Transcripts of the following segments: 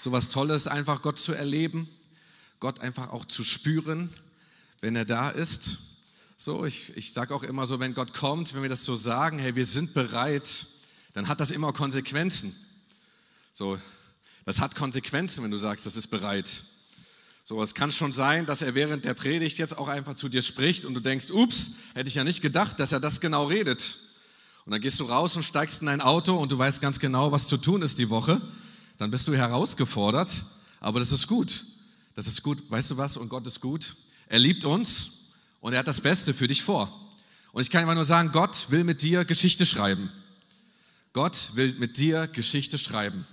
so was Tolles, einfach Gott zu erleben, Gott einfach auch zu spüren, wenn er da ist. So, ich, ich sage auch immer so, wenn Gott kommt, wenn wir das so sagen, hey, wir sind bereit, dann hat das immer Konsequenzen. So, das hat Konsequenzen, wenn du sagst, das ist bereit. So, es kann schon sein, dass er während der Predigt jetzt auch einfach zu dir spricht und du denkst, ups, hätte ich ja nicht gedacht, dass er das genau redet. Und dann gehst du raus und steigst in dein Auto und du weißt ganz genau, was zu tun ist die Woche. Dann bist du herausgefordert, aber das ist gut. Das ist gut, weißt du was? Und Gott ist gut. Er liebt uns und er hat das Beste für dich vor. Und ich kann einfach nur sagen, Gott will mit dir Geschichte schreiben. Gott will mit dir Geschichte schreiben.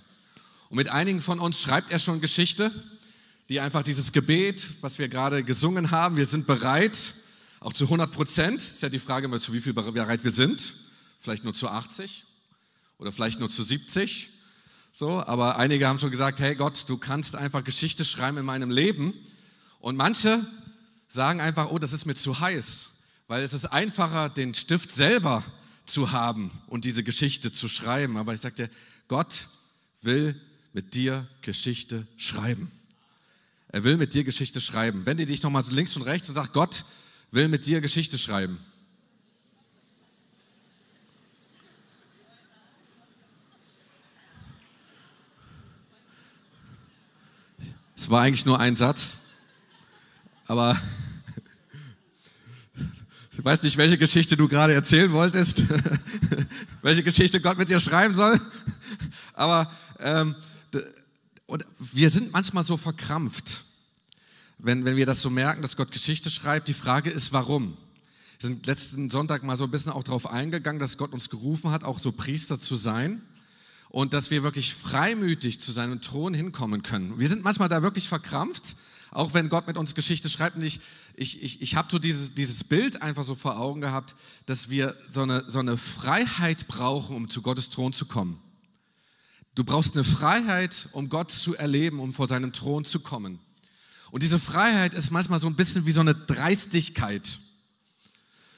Und mit einigen von uns schreibt er schon Geschichte die einfach dieses Gebet, was wir gerade gesungen haben, wir sind bereit, auch zu 100 Prozent, ist ja die Frage, zu wie viel bereit wir sind, vielleicht nur zu 80 oder vielleicht nur zu 70, so, aber einige haben schon gesagt, hey Gott, du kannst einfach Geschichte schreiben in meinem Leben und manche sagen einfach, oh, das ist mir zu heiß, weil es ist einfacher, den Stift selber zu haben und diese Geschichte zu schreiben, aber ich sagte, Gott will mit dir Geschichte schreiben. Er will mit dir Geschichte schreiben. Wende dich nochmal links und rechts und sag, Gott will mit dir Geschichte schreiben. Es war eigentlich nur ein Satz, aber ich weiß nicht, welche Geschichte du gerade erzählen wolltest, welche Geschichte Gott mit dir schreiben soll, aber ähm, und wir sind manchmal so verkrampft, wenn, wenn wir das so merken, dass Gott Geschichte schreibt. Die Frage ist, warum? Wir sind letzten Sonntag mal so ein bisschen auch darauf eingegangen, dass Gott uns gerufen hat, auch so Priester zu sein und dass wir wirklich freimütig zu seinem Thron hinkommen können. Wir sind manchmal da wirklich verkrampft, auch wenn Gott mit uns Geschichte schreibt. Und ich, ich, ich, ich habe so dieses, dieses Bild einfach so vor Augen gehabt, dass wir so eine, so eine Freiheit brauchen, um zu Gottes Thron zu kommen. Du brauchst eine Freiheit, um Gott zu erleben, um vor seinem Thron zu kommen. Und diese Freiheit ist manchmal so ein bisschen wie so eine Dreistigkeit.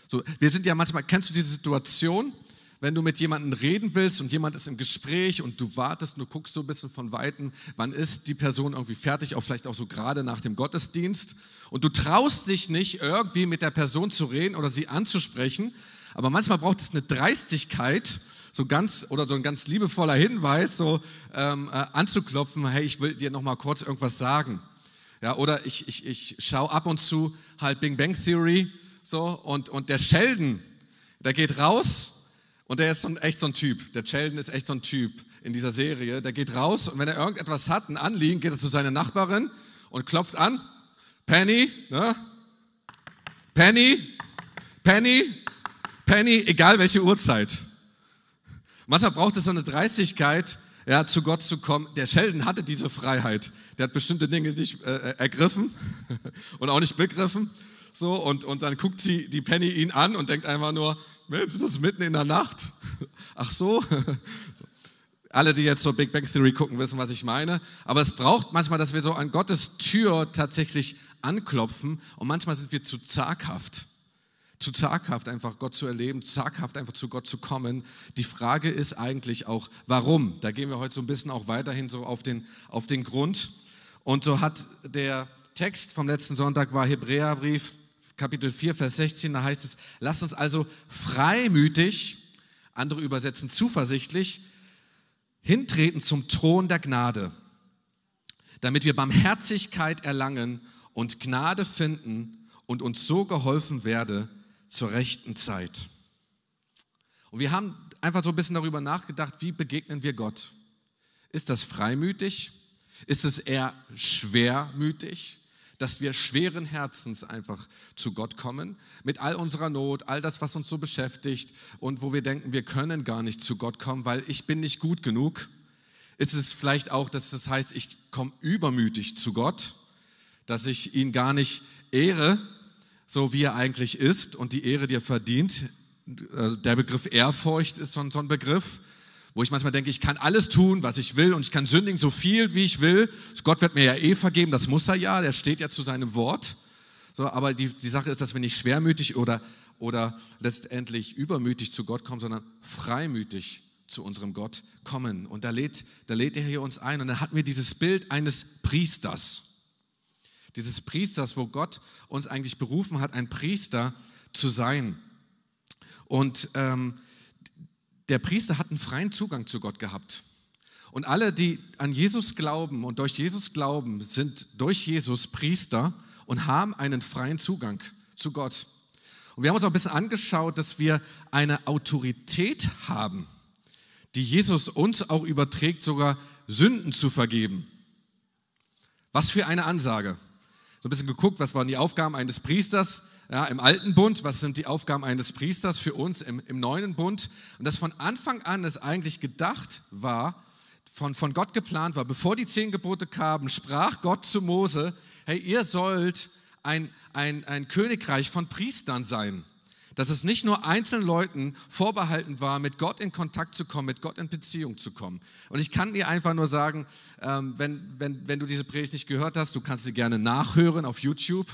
So, wir sind ja manchmal, kennst du diese Situation, wenn du mit jemandem reden willst und jemand ist im Gespräch und du wartest und du guckst so ein bisschen von Weitem, wann ist die Person irgendwie fertig, auch vielleicht auch so gerade nach dem Gottesdienst und du traust dich nicht irgendwie mit der Person zu reden oder sie anzusprechen, aber manchmal braucht es eine Dreistigkeit, so ganz oder so ein ganz liebevoller Hinweis, so ähm, äh, anzuklopfen, hey, ich will dir noch mal kurz irgendwas sagen. Ja, oder ich, ich, ich schaue ab und zu halt Big Bang Theory so und, und der Sheldon, der geht raus und der ist so ein, echt so ein Typ. Der Sheldon ist echt so ein Typ in dieser Serie. Der geht raus und wenn er irgendetwas hat, ein Anliegen, geht er zu seiner Nachbarin und klopft an. Penny, ne? Penny, Penny, Penny, egal welche Uhrzeit. Manchmal braucht es so eine Dreistigkeit, ja, zu Gott zu kommen. Der Sheldon hatte diese Freiheit. Der hat bestimmte Dinge nicht äh, ergriffen und auch nicht begriffen. So, und, und dann guckt sie, die Penny ihn an und denkt einfach nur, Mensch, ist das mitten in der Nacht? Ach so. Alle, die jetzt so Big Bang Theory gucken, wissen, was ich meine. Aber es braucht manchmal, dass wir so an Gottes Tür tatsächlich anklopfen und manchmal sind wir zu zaghaft zu zaghaft einfach Gott zu erleben, zaghaft einfach zu Gott zu kommen. Die Frage ist eigentlich auch, warum? Da gehen wir heute so ein bisschen auch weiterhin so auf den, auf den Grund. Und so hat der Text vom letzten Sonntag war Hebräerbrief, Kapitel 4, Vers 16, da heißt es, lasst uns also freimütig, andere übersetzen zuversichtlich, hintreten zum Thron der Gnade, damit wir Barmherzigkeit erlangen und Gnade finden und uns so geholfen werde zur rechten Zeit. Und wir haben einfach so ein bisschen darüber nachgedacht, wie begegnen wir Gott? Ist das freimütig? Ist es eher schwermütig, dass wir schweren Herzens einfach zu Gott kommen, mit all unserer Not, all das, was uns so beschäftigt und wo wir denken, wir können gar nicht zu Gott kommen, weil ich bin nicht gut genug? Ist es vielleicht auch, dass das heißt, ich komme übermütig zu Gott, dass ich ihn gar nicht ehre, so wie er eigentlich ist und die Ehre, die er verdient. Äh, der Begriff Ehrfurcht ist so ein, Begriff, wo ich manchmal denke, ich kann alles tun, was ich will und ich kann sündigen so viel, wie ich will. Gott wird mir ja eh vergeben, das muss er ja, der steht ja zu seinem Wort. So, aber die, die Sache ist, dass wir nicht schwermütig oder, oder letztendlich übermütig zu Gott kommen, sondern freimütig zu unserem Gott kommen. Und da lädt, da lädt er hier uns ein. Und dann hatten wir dieses Bild eines Priesters. Dieses Priesters, wo Gott uns eigentlich berufen hat, ein Priester zu sein. Und ähm, der Priester hat einen freien Zugang zu Gott gehabt. Und alle, die an Jesus glauben und durch Jesus glauben, sind durch Jesus Priester und haben einen freien Zugang zu Gott. Und wir haben uns auch ein bisschen angeschaut, dass wir eine Autorität haben, die Jesus uns auch überträgt, sogar Sünden zu vergeben. Was für eine Ansage. So ein bisschen geguckt, was waren die Aufgaben eines Priesters ja, im alten Bund, was sind die Aufgaben eines Priesters für uns im, im neuen Bund. Und dass von Anfang an es eigentlich gedacht war, von, von Gott geplant war, bevor die zehn Gebote kamen, sprach Gott zu Mose, hey, ihr sollt ein, ein, ein Königreich von Priestern sein. Dass es nicht nur einzelnen Leuten vorbehalten war, mit Gott in Kontakt zu kommen, mit Gott in Beziehung zu kommen. Und ich kann dir einfach nur sagen, ähm, wenn, wenn, wenn du diese Predigt nicht gehört hast, du kannst sie gerne nachhören auf YouTube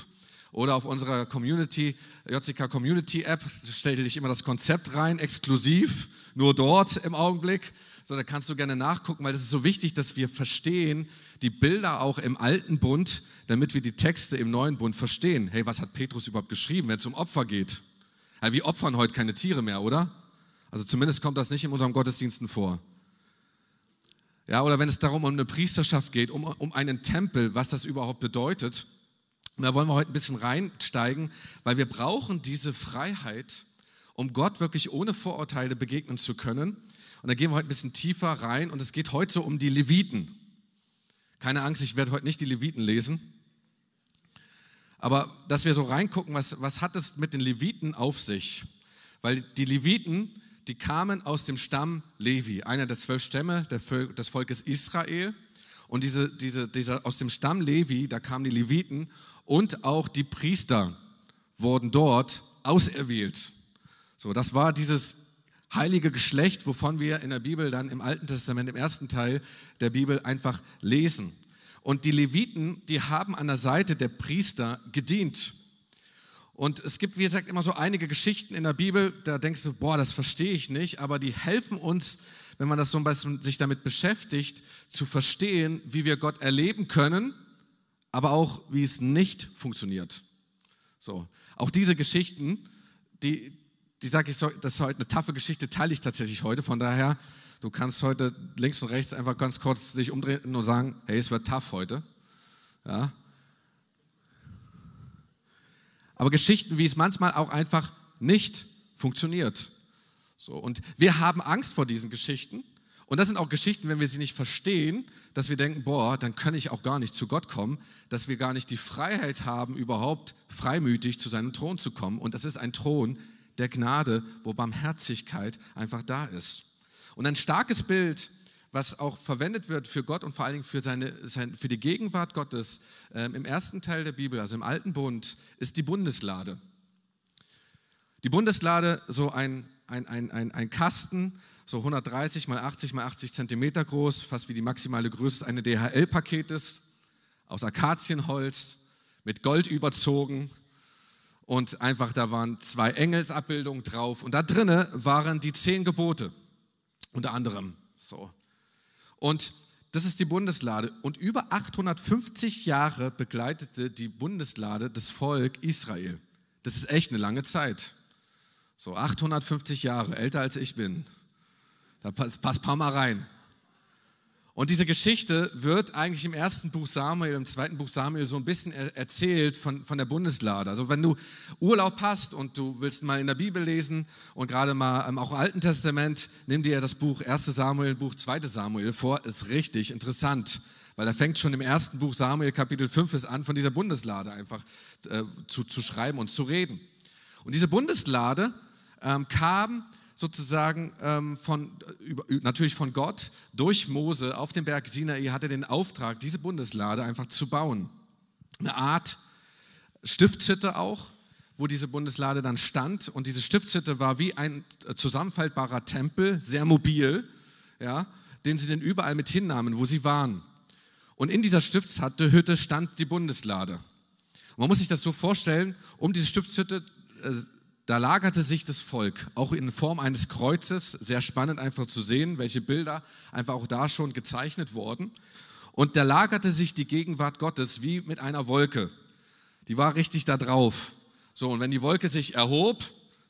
oder auf unserer Community, JCK Community App, stell dich immer das Konzept rein, exklusiv, nur dort im Augenblick. So, da kannst du gerne nachgucken, weil es ist so wichtig, dass wir verstehen, die Bilder auch im alten Bund, damit wir die Texte im neuen Bund verstehen. Hey, was hat Petrus überhaupt geschrieben, wenn es um Opfer geht? Ja, wir opfern heute keine Tiere mehr, oder? Also zumindest kommt das nicht in unseren Gottesdiensten vor. Ja, oder wenn es darum um eine Priesterschaft geht, um, um einen Tempel, was das überhaupt bedeutet. Und da wollen wir heute ein bisschen reinsteigen, weil wir brauchen diese Freiheit, um Gott wirklich ohne Vorurteile begegnen zu können. Und da gehen wir heute ein bisschen tiefer rein und es geht heute um die Leviten. Keine Angst, ich werde heute nicht die Leviten lesen. Aber dass wir so reingucken, was, was hat es mit den Leviten auf sich? Weil die Leviten, die kamen aus dem Stamm Levi, einer der zwölf Stämme des Volkes Israel. Und diese, diese, dieser, aus dem Stamm Levi, da kamen die Leviten und auch die Priester wurden dort auserwählt. So, das war dieses heilige Geschlecht, wovon wir in der Bibel dann im Alten Testament, im ersten Teil der Bibel einfach lesen. Und die Leviten, die haben an der Seite der Priester gedient. Und es gibt, wie gesagt, immer so einige Geschichten in der Bibel, da denkst du, boah, das verstehe ich nicht, aber die helfen uns, wenn man das so ein bisschen sich damit beschäftigt, zu verstehen, wie wir Gott erleben können, aber auch, wie es nicht funktioniert. So, auch diese Geschichten, die, die sage ich, das ist heute eine taffe Geschichte, teile ich tatsächlich heute. Von daher, du kannst heute links und rechts einfach ganz kurz dich umdrehen und sagen, hey, es wird tough heute. Ja. Aber Geschichten, wie es manchmal auch einfach nicht funktioniert. So, und wir haben Angst vor diesen Geschichten. Und das sind auch Geschichten, wenn wir sie nicht verstehen, dass wir denken, boah, dann kann ich auch gar nicht zu Gott kommen, dass wir gar nicht die Freiheit haben, überhaupt freimütig zu seinem Thron zu kommen. Und das ist ein Thron, der Gnade, wo Barmherzigkeit einfach da ist. Und ein starkes Bild, was auch verwendet wird für Gott und vor allen Dingen für, seine, für die Gegenwart Gottes ähm, im ersten Teil der Bibel, also im Alten Bund, ist die Bundeslade. Die Bundeslade, so ein, ein, ein, ein, ein Kasten, so 130 mal 80 mal 80 Zentimeter groß, fast wie die maximale Größe eines DHL-Paketes, aus Akazienholz, mit Gold überzogen, und einfach da waren zwei Engelsabbildungen drauf und da drinnen waren die zehn Gebote, unter anderem so. Und das ist die Bundeslade und über 850 Jahre begleitete die Bundeslade das Volk Israel. Das ist echt eine lange Zeit. So 850 Jahre, älter als ich bin. Da passt, ein paar Mal rein. Und diese Geschichte wird eigentlich im ersten Buch Samuel, im zweiten Buch Samuel so ein bisschen erzählt von, von der Bundeslade. Also wenn du Urlaub hast und du willst mal in der Bibel lesen und gerade mal ähm, auch im Alten Testament, nimm dir das Buch 1 Samuel, Buch 2 Samuel vor, ist richtig interessant. Weil da fängt schon im ersten Buch Samuel, Kapitel 5 ist an, von dieser Bundeslade einfach äh, zu, zu schreiben und zu reden. Und diese Bundeslade ähm, kam sozusagen ähm, von, über, natürlich von Gott durch Mose auf dem Berg Sinai hatte den Auftrag, diese Bundeslade einfach zu bauen. Eine Art Stiftshütte auch, wo diese Bundeslade dann stand. Und diese Stiftshütte war wie ein zusammenfaltbarer Tempel, sehr mobil, ja, den sie dann überall mit hinnahmen, wo sie waren. Und in dieser Stiftshütte stand die Bundeslade. Und man muss sich das so vorstellen, um diese Stiftshütte äh, da lagerte sich das Volk, auch in Form eines Kreuzes, sehr spannend einfach zu sehen, welche Bilder einfach auch da schon gezeichnet wurden. Und da lagerte sich die Gegenwart Gottes wie mit einer Wolke. Die war richtig da drauf. So, und wenn die Wolke sich erhob,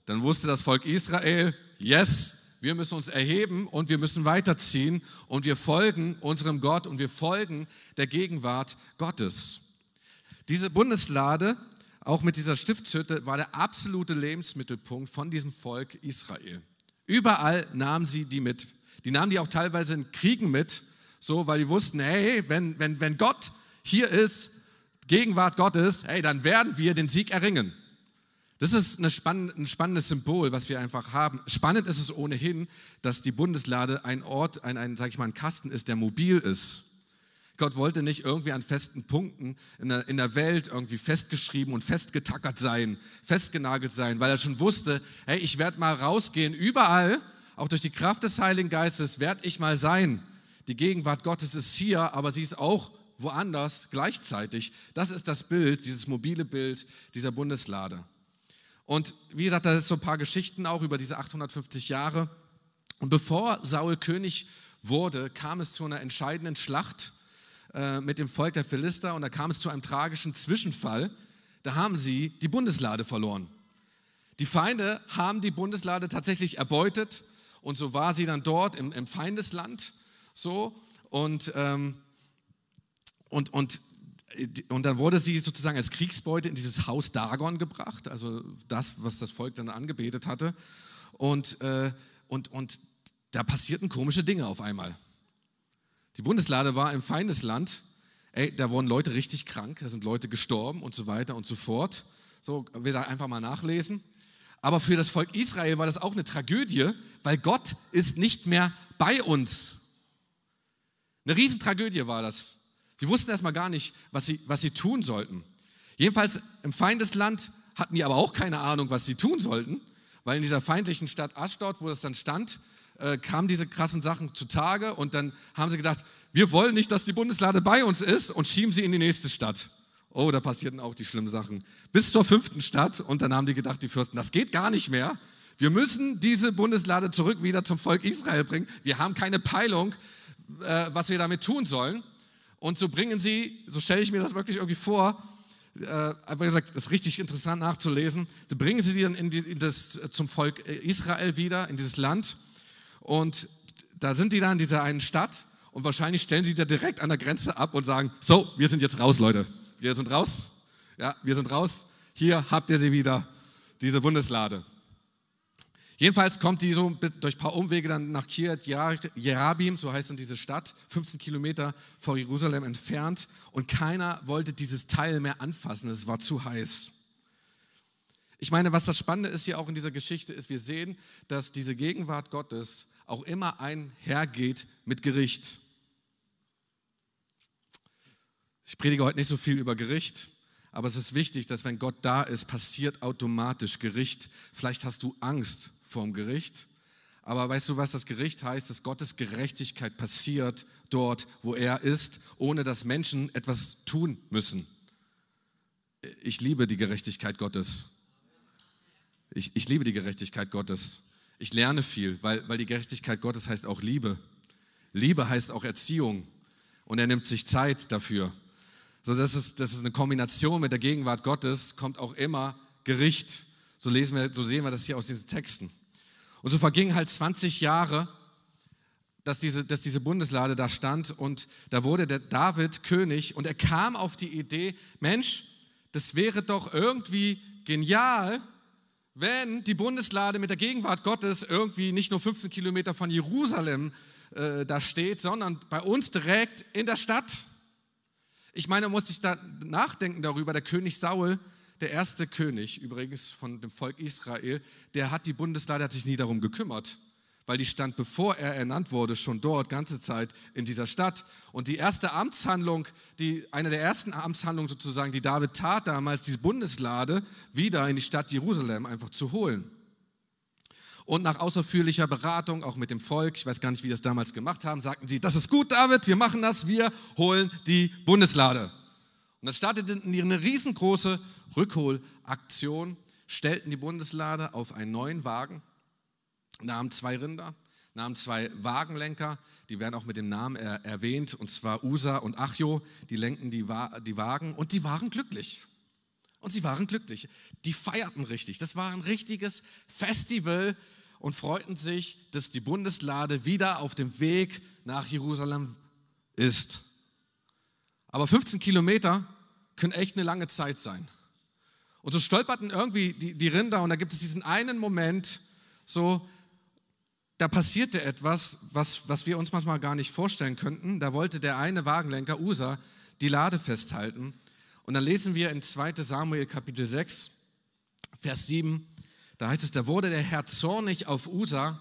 dann wusste das Volk Israel, yes, wir müssen uns erheben und wir müssen weiterziehen und wir folgen unserem Gott und wir folgen der Gegenwart Gottes. Diese Bundeslade, auch mit dieser Stiftshütte, war der absolute Lebensmittelpunkt von diesem Volk Israel. Überall nahmen sie die mit. Die nahmen die auch teilweise in Kriegen mit, so, weil die wussten, hey, wenn, wenn, wenn Gott hier ist, Gegenwart Gottes, hey, dann werden wir den Sieg erringen. Das ist spann ein spannendes Symbol, was wir einfach haben. Spannend ist es ohnehin, dass die Bundeslade ein Ort, ein, ein, sag ich mal, ein Kasten ist, der mobil ist. Gott wollte nicht irgendwie an festen Punkten in der, in der Welt irgendwie festgeschrieben und festgetackert sein, festgenagelt sein, weil er schon wusste, hey, ich werde mal rausgehen, überall, auch durch die Kraft des Heiligen Geistes werde ich mal sein. Die Gegenwart Gottes ist hier, aber sie ist auch woanders gleichzeitig. Das ist das Bild, dieses mobile Bild dieser Bundeslade. Und wie gesagt, da ist so ein paar Geschichten auch über diese 850 Jahre. Und bevor Saul König wurde, kam es zu einer entscheidenden Schlacht äh, mit dem Volk der Philister und da kam es zu einem tragischen Zwischenfall. Da haben sie die Bundeslade verloren. Die Feinde haben die Bundeslade tatsächlich erbeutet und so war sie dann dort im, im Feindesland. So und, ähm, und, und und dann wurde sie sozusagen als Kriegsbeute in dieses Haus Dagon gebracht, also das, was das Volk dann angebetet hatte. Und, äh, und, und da passierten komische Dinge auf einmal. Die Bundeslade war im Feindesland. Ey, da wurden Leute richtig krank, da sind Leute gestorben und so weiter und so fort. So, wir sagen einfach mal nachlesen. Aber für das Volk Israel war das auch eine Tragödie, weil Gott ist nicht mehr bei uns. Eine Riesentragödie war das. Sie wussten erstmal gar nicht, was sie, was sie tun sollten. Jedenfalls im Feindesland hatten die aber auch keine Ahnung, was sie tun sollten, weil in dieser feindlichen Stadt Ashdod, wo das dann stand, äh, kamen diese krassen Sachen zutage und dann haben sie gedacht, wir wollen nicht, dass die Bundeslade bei uns ist und schieben sie in die nächste Stadt. Oh, da passierten auch die schlimmen Sachen. Bis zur fünften Stadt und dann haben die gedacht, die Fürsten, das geht gar nicht mehr. Wir müssen diese Bundeslade zurück wieder zum Volk Israel bringen. Wir haben keine Peilung, äh, was wir damit tun sollen. Und so bringen sie, so stelle ich mir das wirklich irgendwie vor, äh, einfach gesagt, das ist richtig interessant nachzulesen, so bringen sie die dann in, die, in das, zum Volk Israel wieder, in dieses Land. Und da sind die dann in dieser einen Stadt und wahrscheinlich stellen sie da direkt an der Grenze ab und sagen, so, wir sind jetzt raus, Leute. Wir sind raus. Ja, wir sind raus. Hier habt ihr sie wieder, diese Bundeslade. Jedenfalls kommt die so durch ein paar Umwege dann nach Kiryat Jerabim, so heißt dann diese Stadt, 15 Kilometer vor Jerusalem entfernt. Und keiner wollte dieses Teil mehr anfassen, es war zu heiß. Ich meine, was das Spannende ist hier auch in dieser Geschichte, ist, wir sehen, dass diese Gegenwart Gottes auch immer einhergeht mit Gericht. Ich predige heute nicht so viel über Gericht, aber es ist wichtig, dass wenn Gott da ist, passiert automatisch Gericht. Vielleicht hast du Angst vorm Gericht. Aber weißt du, was das Gericht heißt? Dass Gottes Gerechtigkeit passiert dort, wo er ist, ohne dass Menschen etwas tun müssen. Ich liebe die Gerechtigkeit Gottes. Ich, ich liebe die Gerechtigkeit Gottes. Ich lerne viel, weil, weil die Gerechtigkeit Gottes heißt auch Liebe. Liebe heißt auch Erziehung. Und er nimmt sich Zeit dafür. So, das ist, das ist eine Kombination mit der Gegenwart Gottes, kommt auch immer Gericht. So, lesen wir, so sehen wir das hier aus diesen Texten. Und so vergingen halt 20 Jahre, dass diese, dass diese Bundeslade da stand und da wurde der David König und er kam auf die Idee, Mensch, das wäre doch irgendwie genial, wenn die Bundeslade mit der Gegenwart Gottes irgendwie nicht nur 15 Kilometer von Jerusalem äh, da steht, sondern bei uns direkt in der Stadt. Ich meine, muss ich da nachdenken darüber, der König Saul, der erste König übrigens von dem Volk Israel, der hat die Bundeslade, hat sich nie darum gekümmert, weil die stand, bevor er ernannt wurde, schon dort, ganze Zeit in dieser Stadt. Und die erste Amtshandlung, die, eine der ersten Amtshandlungen sozusagen, die David tat damals, diese Bundeslade wieder in die Stadt Jerusalem einfach zu holen. Und nach ausführlicher Beratung, auch mit dem Volk, ich weiß gar nicht, wie das damals gemacht haben, sagten sie, das ist gut, David, wir machen das, wir holen die Bundeslade. Und dann startete eine riesengroße Rückholaktion. stellten die Bundeslade auf einen neuen Wagen, nahmen zwei Rinder, nahmen zwei Wagenlenker, die werden auch mit dem Namen er erwähnt, und zwar Usa und Achjo, die lenkten die, Wa die Wagen und die waren glücklich. Und sie waren glücklich. Die feierten richtig. Das war ein richtiges Festival und freuten sich, dass die Bundeslade wieder auf dem Weg nach Jerusalem ist. Aber 15 Kilometer können echt eine lange Zeit sein. Und so stolperten irgendwie die, die Rinder und da gibt es diesen einen Moment, so, da passierte etwas, was, was wir uns manchmal gar nicht vorstellen könnten. Da wollte der eine Wagenlenker, Usa, die Lade festhalten. Und dann lesen wir in 2 Samuel Kapitel 6, Vers 7, da heißt es, da wurde der Herr zornig auf Usa,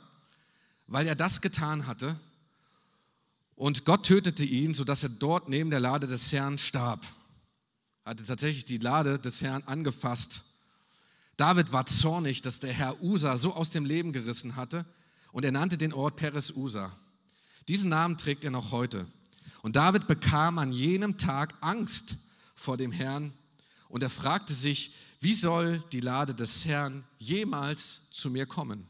weil er das getan hatte. Und Gott tötete ihn, sodass er dort neben der Lade des Herrn starb hatte tatsächlich die Lade des Herrn angefasst. David war zornig, dass der Herr Usa so aus dem Leben gerissen hatte und er nannte den Ort Peres Usa. Diesen Namen trägt er noch heute. Und David bekam an jenem Tag Angst vor dem Herrn und er fragte sich, wie soll die Lade des Herrn jemals zu mir kommen?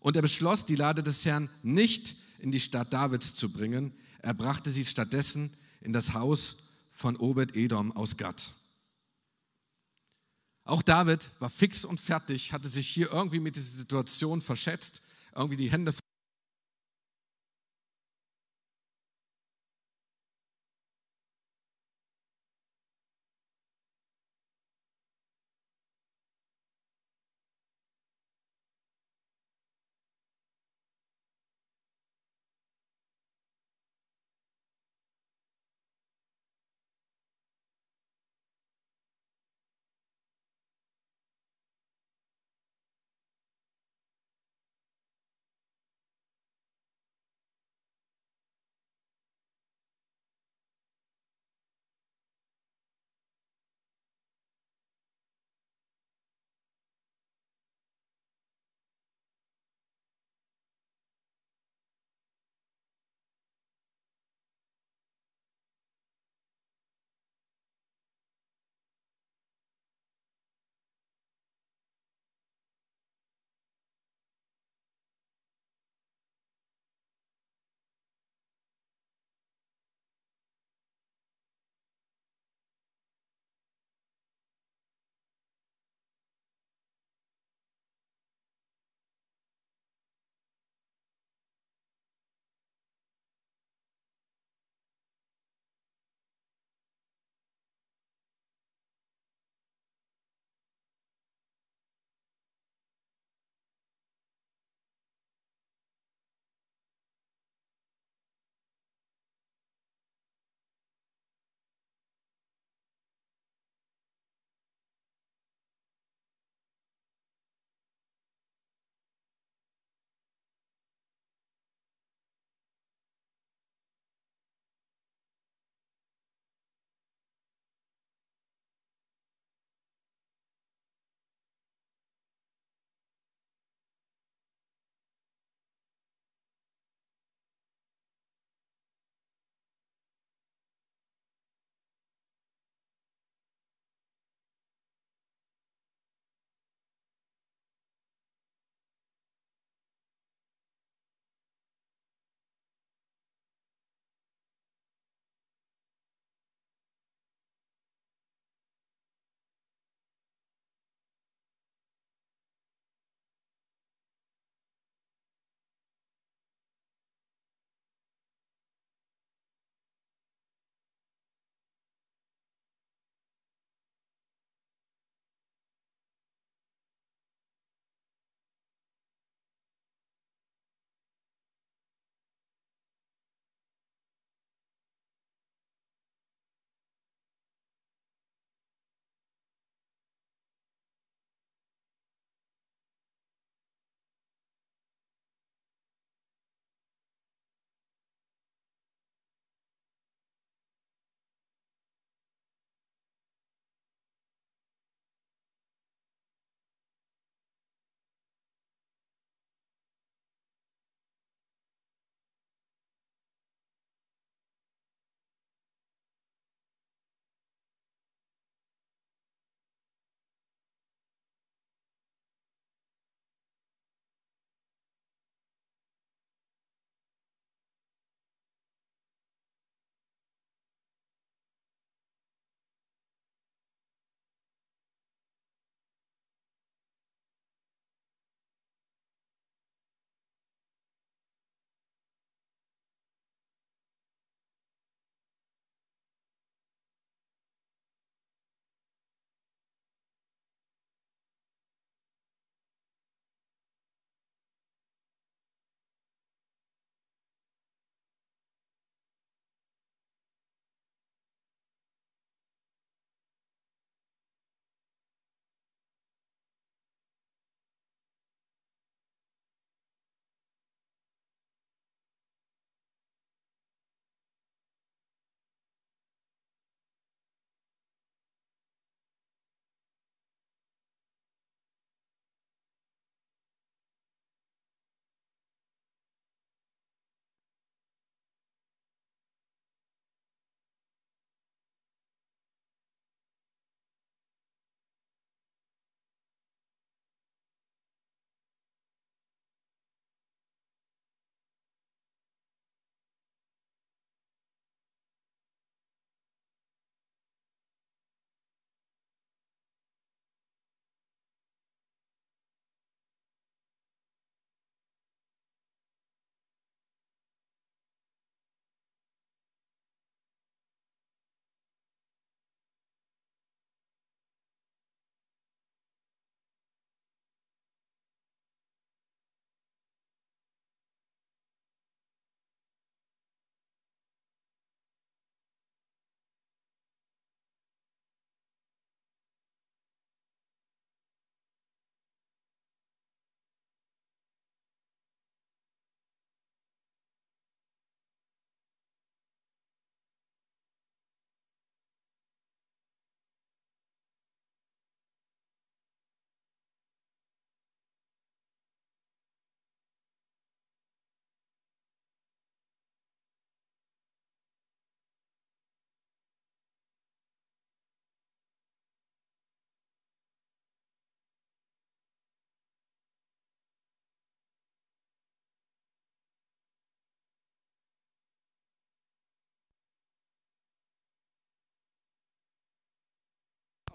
Und er beschloss, die Lade des Herrn nicht in die Stadt Davids zu bringen. Er brachte sie stattdessen in das Haus von Obed-Edom aus Gad. Auch David war fix und fertig, hatte sich hier irgendwie mit dieser Situation verschätzt, irgendwie die Hände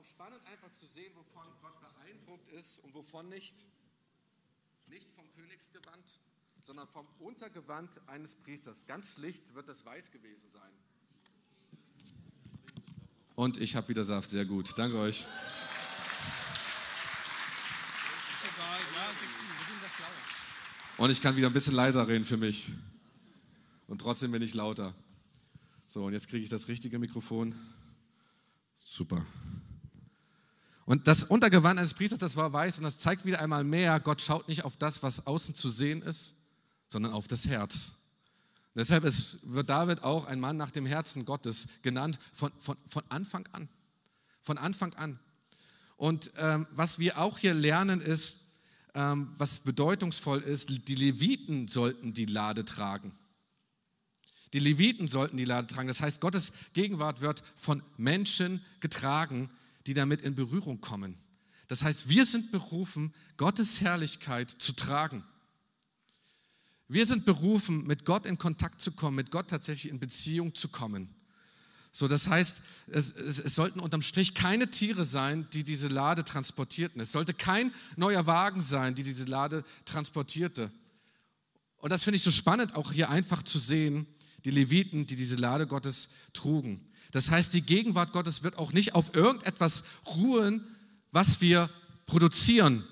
spannend einfach zu sehen, wovon Gott beeindruckt ist und wovon nicht. Nicht vom Königsgewand, sondern vom Untergewand eines Priesters. Ganz schlicht wird es weiß gewesen sein. Und ich habe wieder Saft, sehr gut. Danke euch. Und ich kann wieder ein bisschen leiser reden für mich. Und trotzdem bin ich lauter. So, und jetzt kriege ich das richtige Mikrofon. Super. Und das Untergewand eines Priesters, das war weiß und das zeigt wieder einmal mehr, Gott schaut nicht auf das, was außen zu sehen ist, sondern auf das Herz. Und deshalb ist, wird David auch ein Mann nach dem Herzen Gottes genannt, von, von, von Anfang an. Von Anfang an. Und ähm, was wir auch hier lernen ist, ähm, was bedeutungsvoll ist, die Leviten sollten die Lade tragen. Die Leviten sollten die Lade tragen. Das heißt, Gottes Gegenwart wird von Menschen getragen, die damit in Berührung kommen. Das heißt, wir sind berufen, Gottes Herrlichkeit zu tragen. Wir sind berufen, mit Gott in Kontakt zu kommen, mit Gott tatsächlich in Beziehung zu kommen. So, das heißt, es, es, es, sollten unterm Strich keine Tiere sein, die diese Lade transportierten. Es sollte kein neuer Wagen sein, die diese Lade transportierte. Und das finde ich so spannend, auch hier einfach zu sehen, die Leviten, die diese Lade Gottes trugen. Das heißt, die Gegenwart Gottes wird auch nicht auf irgendetwas ruhen, was wir produzieren.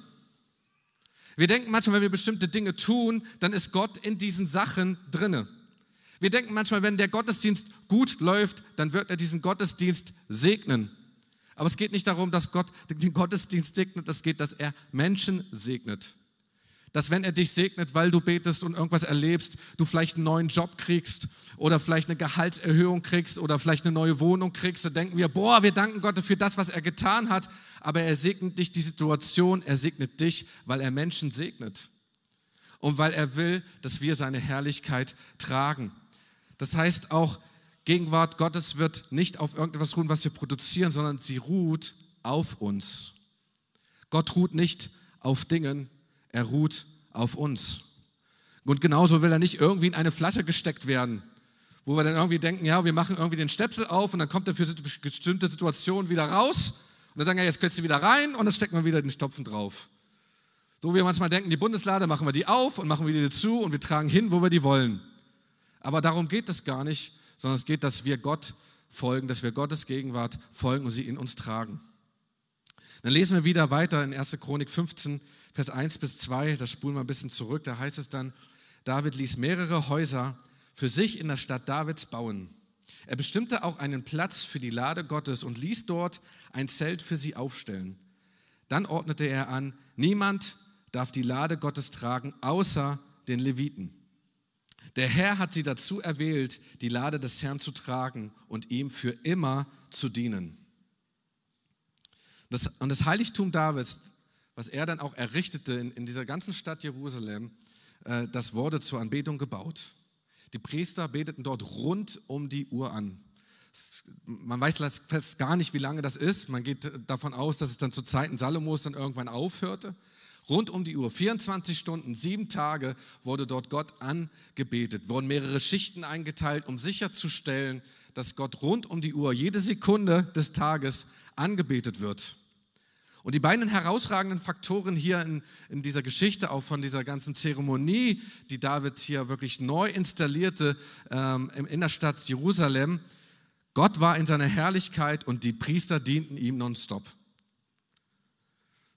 Wir denken manchmal, wenn wir bestimmte Dinge tun, dann ist Gott in diesen Sachen drinne. Wir denken manchmal, wenn der Gottesdienst gut läuft, dann wird er diesen Gottesdienst segnen. Aber es geht nicht darum, dass Gott den Gottesdienst segnet, es geht, dass er Menschen segnet. Dass wenn er dich segnet, weil du betest und irgendwas erlebst, du vielleicht einen neuen Job kriegst oder vielleicht eine Gehaltserhöhung kriegst oder vielleicht eine neue Wohnung kriegst, dann denken wir, boah, wir danken Gott für das, was er getan hat, aber er segnet dich die Situation, er segnet dich, weil er Menschen segnet und weil er will, dass wir seine Herrlichkeit tragen. Das heißt auch, Gegenwart Gottes wird nicht auf irgendetwas ruhen, was wir produzieren, sondern sie ruht auf uns. Gott ruht nicht auf Dingen, er ruht auf uns. Und genauso will er nicht irgendwie in eine Flasche gesteckt werden, wo wir dann irgendwie denken, ja, wir machen irgendwie den Stöpsel auf und dann kommt er für bestimmte Situationen wieder raus und dann sagen wir, jetzt könntest du wieder rein und dann stecken wir wieder den Stopfen drauf. So wie wir manchmal denken, die Bundeslade machen wir die auf und machen wir die zu und wir tragen hin, wo wir die wollen. Aber darum geht es gar nicht, sondern es geht, dass wir Gott folgen, dass wir Gottes Gegenwart folgen und sie in uns tragen. Dann lesen wir wieder weiter in 1. Chronik 15, Vers 1 bis 2, da spulen wir ein bisschen zurück, da heißt es dann, David ließ mehrere Häuser für sich in der Stadt Davids bauen. Er bestimmte auch einen Platz für die Lade Gottes und ließ dort ein Zelt für sie aufstellen. Dann ordnete er an, niemand darf die Lade Gottes tragen, außer den Leviten. Der Herr hat sie dazu erwählt, die Lade des Herrn zu tragen und ihm für immer zu dienen. Das, und das Heiligtum Davids, was er dann auch errichtete in, in dieser ganzen Stadt Jerusalem, äh, das wurde zur Anbetung gebaut. Die Priester beteten dort rund um die Uhr an. Man weiß fest gar nicht, wie lange das ist. Man geht davon aus, dass es dann zu Zeiten Salomos dann irgendwann aufhörte. Rund um die Uhr, 24 Stunden, sieben Tage wurde dort Gott angebetet, wurden mehrere Schichten eingeteilt, um sicherzustellen, dass Gott rund um die Uhr, jede Sekunde des Tages angebetet wird. Und die beiden herausragenden Faktoren hier in, in, dieser Geschichte, auch von dieser ganzen Zeremonie, die David hier wirklich neu installierte ähm, in der Stadt Jerusalem, Gott war in seiner Herrlichkeit und die Priester dienten ihm nonstop.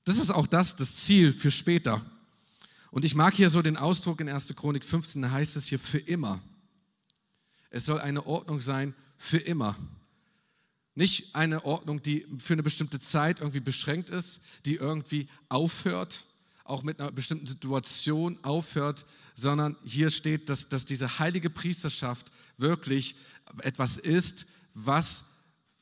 Das ist auch das, das Ziel für später. Und ich mag hier so den Ausdruck in 1. Chronik 15, da heißt es hier für immer. Es soll eine Ordnung sein für immer. Nicht eine Ordnung, die für eine bestimmte Zeit irgendwie beschränkt ist, die irgendwie aufhört, auch mit einer bestimmten Situation aufhört, sondern hier steht, dass, dass diese heilige Priesterschaft wirklich etwas ist, was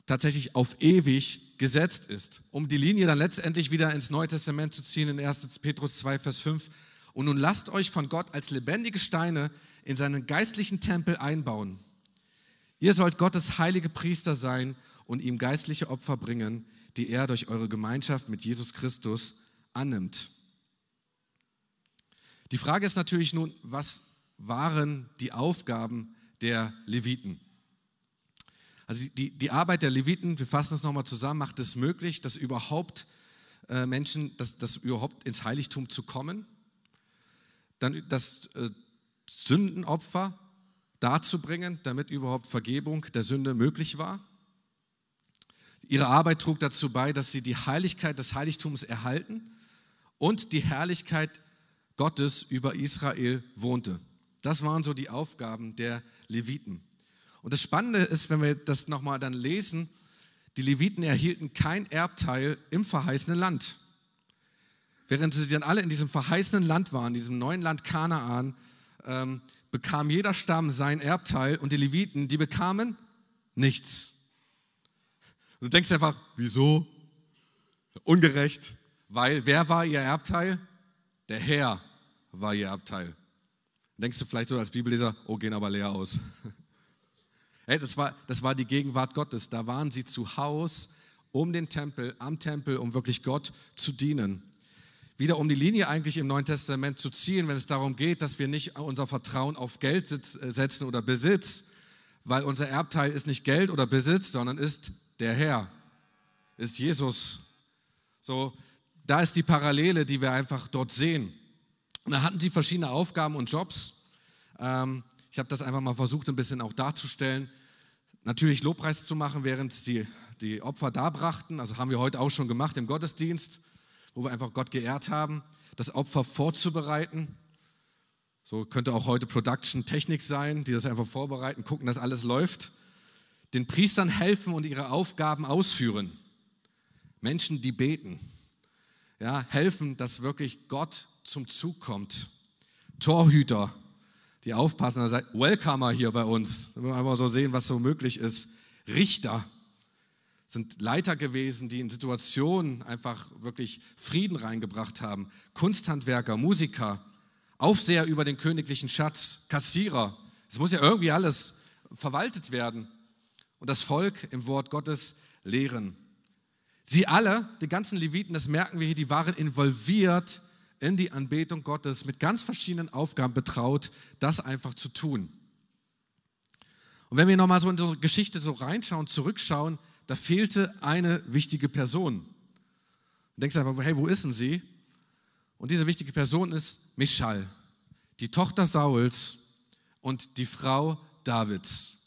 tatsächlich auf ewig gesetzt ist. Um die Linie dann letztendlich wieder ins Neue Testament zu ziehen, in 1. Petrus 2, Vers 5. Und nun lasst euch von Gott als lebendige Steine in seinen geistlichen Tempel einbauen. Ihr sollt Gottes heilige Priester sein und ihm geistliche Opfer bringen, die er durch eure Gemeinschaft mit Jesus Christus annimmt. Die Frage ist natürlich nun, was waren die Aufgaben der Leviten? Also die, die Arbeit der Leviten, wir fassen das nochmal zusammen, macht es möglich, dass überhaupt äh, Menschen, dass, dass überhaupt ins Heiligtum zu kommen. Dann das äh, Sündenopfer darzubringen, damit überhaupt Vergebung der Sünde möglich war. Ihre Arbeit trug dazu bei, dass sie die Heiligkeit des Heiligtums erhalten und die Herrlichkeit Gottes über Israel wohnte. Das waren so die Aufgaben der Leviten. Und das Spannende ist, wenn wir das nochmal dann lesen, die Leviten erhielten kein Erbteil im verheißenen Land. Während sie dann alle in diesem verheißenen Land waren, diesem neuen Land Kanaan, ähm, bekam jeder Stamm sein Erbteil und die Leviten, die bekamen nichts. Und du denkst einfach, wieso? Ungerecht, weil wer war ihr Erbteil? Der Herr war ihr Erbteil. Denkst du vielleicht so als Bibelleser, oh, gehen aber leer aus. Hey, das, war, das war die Gegenwart Gottes. Da waren sie zu Haus um den Tempel, am Tempel, um wirklich Gott zu dienen. Wieder um die Linie eigentlich im Neuen Testament zu ziehen, wenn es darum geht, dass wir nicht unser Vertrauen auf Geld äh, setzen oder Besitz, weil unser Erbteil ist nicht Geld oder Besitz, sondern ist der Herr, ist Jesus. So, da ist die Parallele, die wir einfach dort sehen. Und da hatten sie verschiedene Aufgaben und Jobs. Ähm, ich habe das einfach mal versucht, ein bisschen auch darzustellen. Natürlich Lobpreis zu machen, während sie die Opfer darbrachten. Also haben wir heute auch schon gemacht im Gottesdienst, wo wir einfach Gott geehrt haben. Das Opfer vorzubereiten. So könnte auch heute Production Technik sein, die das einfach vorbereiten, gucken, dass alles läuft. Den Priestern helfen und ihre Aufgaben ausführen. Menschen, die beten. Ja, helfen, dass wirklich Gott zum Zug kommt. Torhüter, die aufpassen, dann seid Welcomer hier bei uns. Wir einfach so sehen, was so möglich ist. Richter sind Leiter gewesen, die in Situationen einfach wirklich Frieden reingebracht haben. Kunsthandwerker, Musiker, Aufseher über den königlichen Schatz, Kassierer. Es muss ja irgendwie alles verwaltet werden. Und das Volk im Wort Gottes lehren. Sie alle, die ganzen Leviten, das merken wir hier, die waren involviert in die Anbetung Gottes mit ganz verschiedenen Aufgaben betraut, das einfach zu tun. Und wenn wir nochmal so in unsere Geschichte so reinschauen, zurückschauen, da fehlte eine wichtige Person. Du denkst einfach, hey, wo ist denn sie? Und diese wichtige Person ist Michal, die Tochter Sauls und die Frau Davids.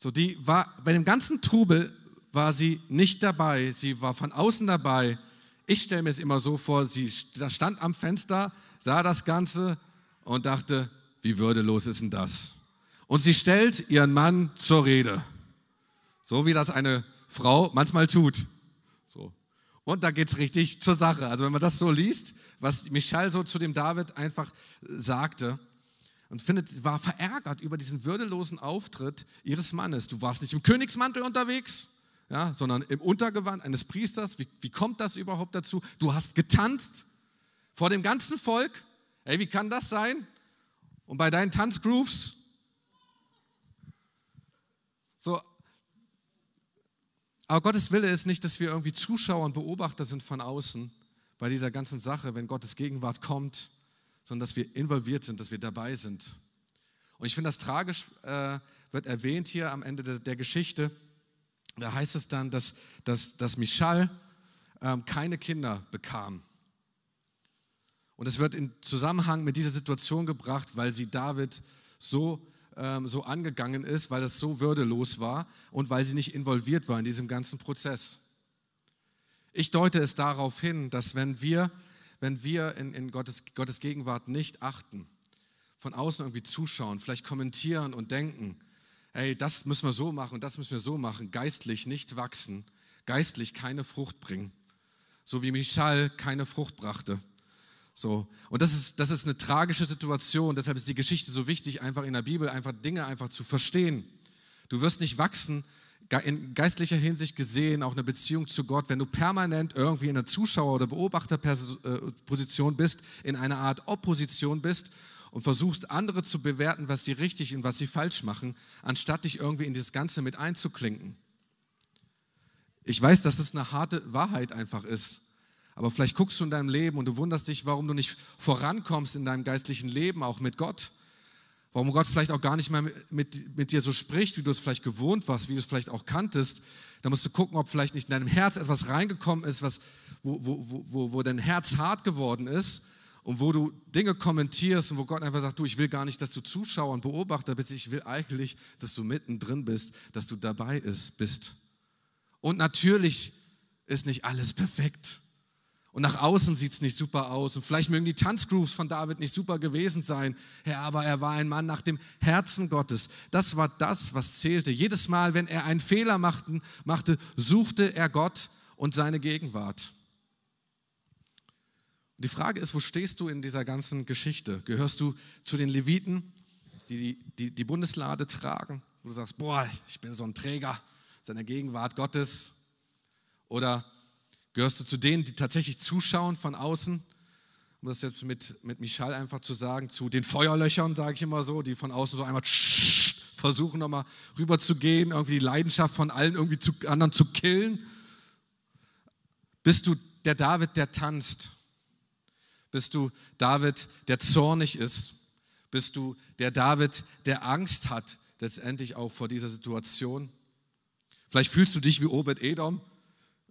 So, die war bei dem ganzen Trubel war sie nicht dabei. Sie war von außen dabei ich stelle mir es immer so vor, sie stand am Fenster, sah das Ganze und dachte, wie würdelos ist denn das? Und sie stellt ihren Mann zur Rede, so wie das eine Frau manchmal tut. So. Und da geht es richtig zur Sache. Also wenn man das so liest, was Michal so zu dem David einfach sagte, und findet, war verärgert über diesen würdelosen Auftritt ihres Mannes. Du warst nicht im Königsmantel unterwegs, ja, sondern im Untergewand eines Priesters. Wie, wie kommt das überhaupt dazu? Du hast getanzt vor dem ganzen Volk. Ey, wie kann das sein? Und bei deinen Tanzgrooves? So. Aber Gottes Wille ist nicht, dass wir irgendwie Zuschauer und Beobachter sind von außen bei dieser ganzen Sache, wenn Gottes Gegenwart kommt, sondern dass wir involviert sind, dass wir dabei sind. Und ich finde das tragisch, äh, wird erwähnt hier am Ende der, der Geschichte da heißt es dann, dass, dass, dass Michal ähm, keine Kinder bekam. Und es wird in Zusammenhang mit dieser Situation gebracht, weil sie David so, ähm, so angegangen ist, weil es so würdelos war und weil sie nicht involviert war in diesem ganzen Prozess. Ich deute es darauf hin, dass wenn wir, wenn wir in, in Gottes, Gottes Gegenwart nicht achten, von außen irgendwie zuschauen, vielleicht kommentieren und denken, ey, das müssen wir so machen und das müssen wir so machen, geistlich nicht wachsen, geistlich keine Frucht bringen. So wie Michal keine Frucht brachte. So. Und das ist, das ist eine tragische Situation. Deshalb ist die Geschichte so wichtig, einfach in der Bibel einfach Dinge einfach zu verstehen. Du wirst nicht wachsen, in geistlicher Hinsicht gesehen, auch eine Beziehung zu Gott, wenn du permanent irgendwie in einer Zuschauer- oder Beobachterposition bist, in einer Art Opposition bist und versuchst, andere zu bewerten, was sie richtig und was sie falsch machen, anstatt dich irgendwie in das Ganze mit einzuklinken. Ich weiß, dass es eine harte Wahrheit einfach ist. Aber vielleicht guckst du in deinem Leben und du wunderst dich, warum du nicht vorankommst in deinem geistlichen Leben, auch mit Gott. Warum Gott vielleicht auch gar nicht mehr mit, mit, dir so spricht, wie du es vielleicht gewohnt warst, wie du es vielleicht auch kanntest, da musst du gucken, ob vielleicht nicht in deinem Herz etwas reingekommen ist, was, wo, wo, wo, wo dein Herz hart geworden ist und wo du Dinge kommentierst und wo Gott einfach sagt, du, ich will gar nicht, dass du Zuschauer und Beobachter bist, ich will eigentlich, dass du mittendrin bist, dass du dabei ist, bist. Und natürlich ist nicht alles perfekt. Und nach außen sieht es nicht super aus. Und vielleicht mögen die Tanzgrooves von David nicht super gewesen sein. Ja, aber er war ein Mann nach dem Herzen Gottes. Das war das, was zählte. Jedes Mal, wenn er einen Fehler machte, machte suchte er Gott und seine Gegenwart. Und die Frage ist, wo stehst du in dieser ganzen Geschichte? Gehörst du zu den Leviten, die die, die Bundeslade tragen? Wo du sagst, boah, ich bin so ein Träger seiner Gegenwart Gottes. Oder Gehörst du zu denen, die tatsächlich zuschauen von außen? Um das jetzt mit, mit Michal einfach zu sagen, zu den Feuerlöchern, sage ich immer so, die von außen so einmal versuchen nochmal rüber zu gehen, irgendwie die Leidenschaft von allen irgendwie zu anderen zu killen? Bist du der David, der tanzt? Bist du David, der zornig ist? Bist du der David, der Angst hat, letztendlich auch vor dieser Situation? Vielleicht fühlst du dich wie Obed Edom,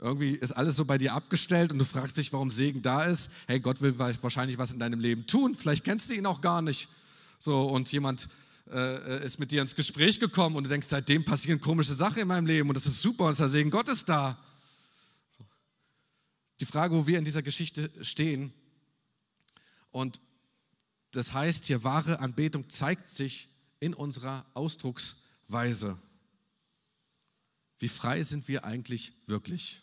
irgendwie ist alles so bei dir abgestellt und du fragst dich, warum Segen da ist. Hey, Gott will wahrscheinlich was in deinem Leben tun. Vielleicht kennst du ihn auch gar nicht. So, und jemand äh, ist mit dir ins Gespräch gekommen und du denkst, seitdem passieren komische Sachen in meinem Leben und das ist super und der Segen Gottes da. So. Die Frage, wo wir in dieser Geschichte stehen und das heißt hier, wahre Anbetung zeigt sich in unserer Ausdrucksweise. Wie frei sind wir eigentlich wirklich?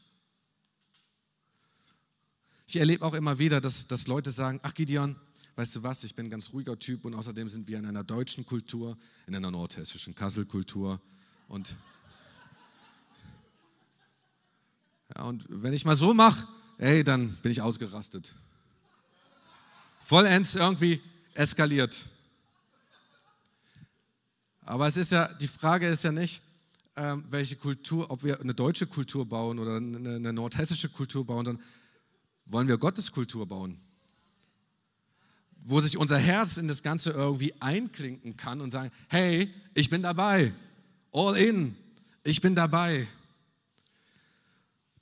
Ich erlebe auch immer wieder, dass, dass Leute sagen, ach Gideon, weißt du was, ich bin ein ganz ruhiger Typ und außerdem sind wir in einer deutschen Kultur, in einer nordhessischen Kasselkultur und, ja, und wenn ich mal so mache, ey, dann bin ich ausgerastet. Vollends irgendwie eskaliert. Aber es ist ja, die Frage ist ja nicht, ähm, welche Kultur, ob wir eine deutsche Kultur bauen oder eine, eine nordhessische Kultur bauen, sondern wollen wir Gottes Kultur bauen? Wo sich unser Herz in das Ganze irgendwie einklinken kann und sagen, hey, ich bin dabei, all in, ich bin dabei.